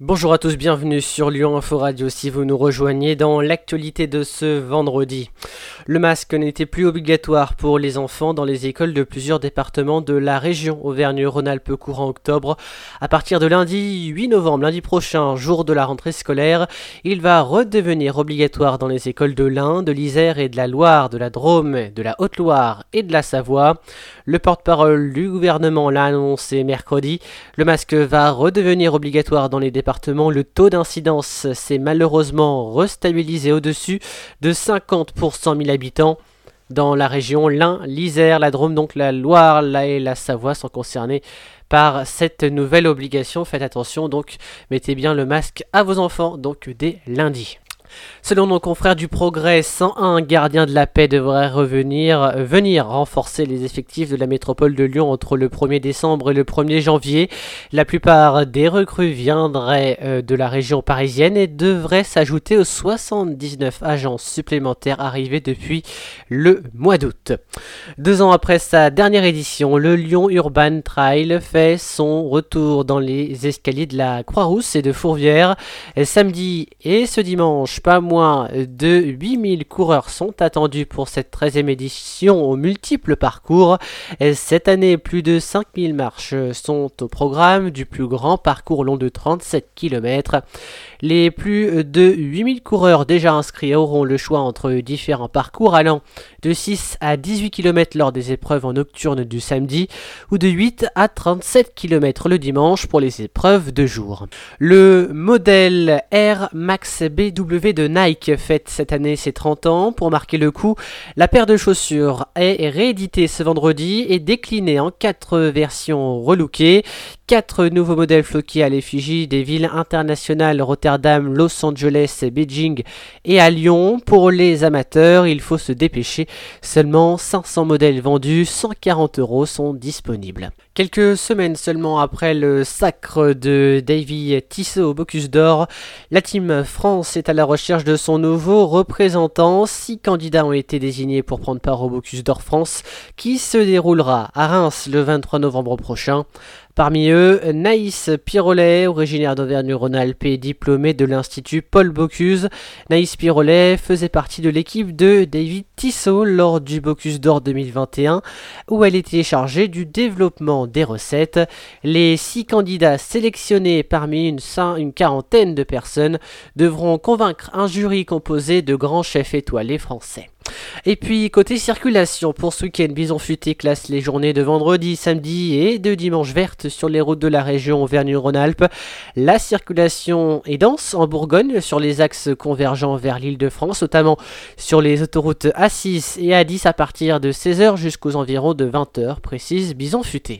Bonjour à tous, bienvenue sur Lyon Info Radio si vous nous rejoignez dans l'actualité de ce vendredi. Le masque n'était plus obligatoire pour les enfants dans les écoles de plusieurs départements de la région Auvergne-Rhône-Alpes courant octobre. À partir de lundi 8 novembre, lundi prochain, jour de la rentrée scolaire, il va redevenir obligatoire dans les écoles de l'Ain, de l'Isère et de la Loire, de la Drôme, de la Haute-Loire et de la Savoie. Le porte-parole du gouvernement l'a annoncé mercredi. Le masque va redevenir obligatoire dans les départements le taux d'incidence s'est malheureusement restabilisé au-dessus de 50 pour 100 000 habitants. Dans la région, l'Ain, l'Isère, la Drôme, donc la Loire la et la Savoie sont concernés par cette nouvelle obligation. Faites attention, donc mettez bien le masque à vos enfants, donc dès lundi. Selon nos confrères du Progrès, 101 gardiens de la paix devraient revenir, venir renforcer les effectifs de la métropole de Lyon entre le 1er décembre et le 1er janvier. La plupart des recrues viendraient euh, de la région parisienne et devraient s'ajouter aux 79 agents supplémentaires arrivés depuis le mois d'août. Deux ans après sa dernière édition, le Lyon Urban Trail fait son retour dans les escaliers de la Croix-Rousse et de Fourvière samedi et ce dimanche pas moins de 8000 coureurs sont attendus pour cette 13e édition aux multiples parcours. Cette année, plus de 5000 marches sont au programme du plus grand parcours long de 37 km. Les plus de 8000 coureurs déjà inscrits auront le choix entre différents parcours allant de 6 à 18 km lors des épreuves en nocturne du samedi ou de 8 à 37 km le dimanche pour les épreuves de jour. Le modèle Air Max BW de Nike fête cette année ses 30 ans. Pour marquer le coup, la paire de chaussures est rééditée ce vendredi et déclinée en 4 versions relookées. 4 nouveaux modèles floqués à l'effigie des villes internationales Rotterdam, Los Angeles, Beijing et à Lyon. Pour les amateurs, il faut se dépêcher. Seulement 500 modèles vendus, 140 euros sont disponibles. Quelques semaines seulement après le sacre de Davy Tissot au Bocuse d'Or, la Team France est à la recherche de son nouveau représentant. Six candidats ont été désignés pour prendre part au Bocuse d'Or France qui se déroulera à Reims le 23 novembre prochain. Parmi eux, Naïs Pirolet, originaire d'Auvergne-Rhône-Alpes et diplômée de l'Institut Paul Bocuse. Naïs Pirolet faisait partie de l'équipe de David Tissot lors du Bocuse d'Or 2021, où elle était chargée du développement des recettes. Les six candidats sélectionnés parmi une, une quarantaine de personnes devront convaincre un jury composé de grands chefs étoilés français. Et puis côté circulation, pour ce week-end, Bison Futé classe les journées de vendredi, samedi et de dimanche vertes sur les routes de la région Auvergne-Rhône-Alpes. La circulation est dense en Bourgogne sur les axes convergents vers l'île de France, notamment sur les autoroutes A6 et A10 à partir de 16h jusqu'aux environs de 20h, précise Bison Futé.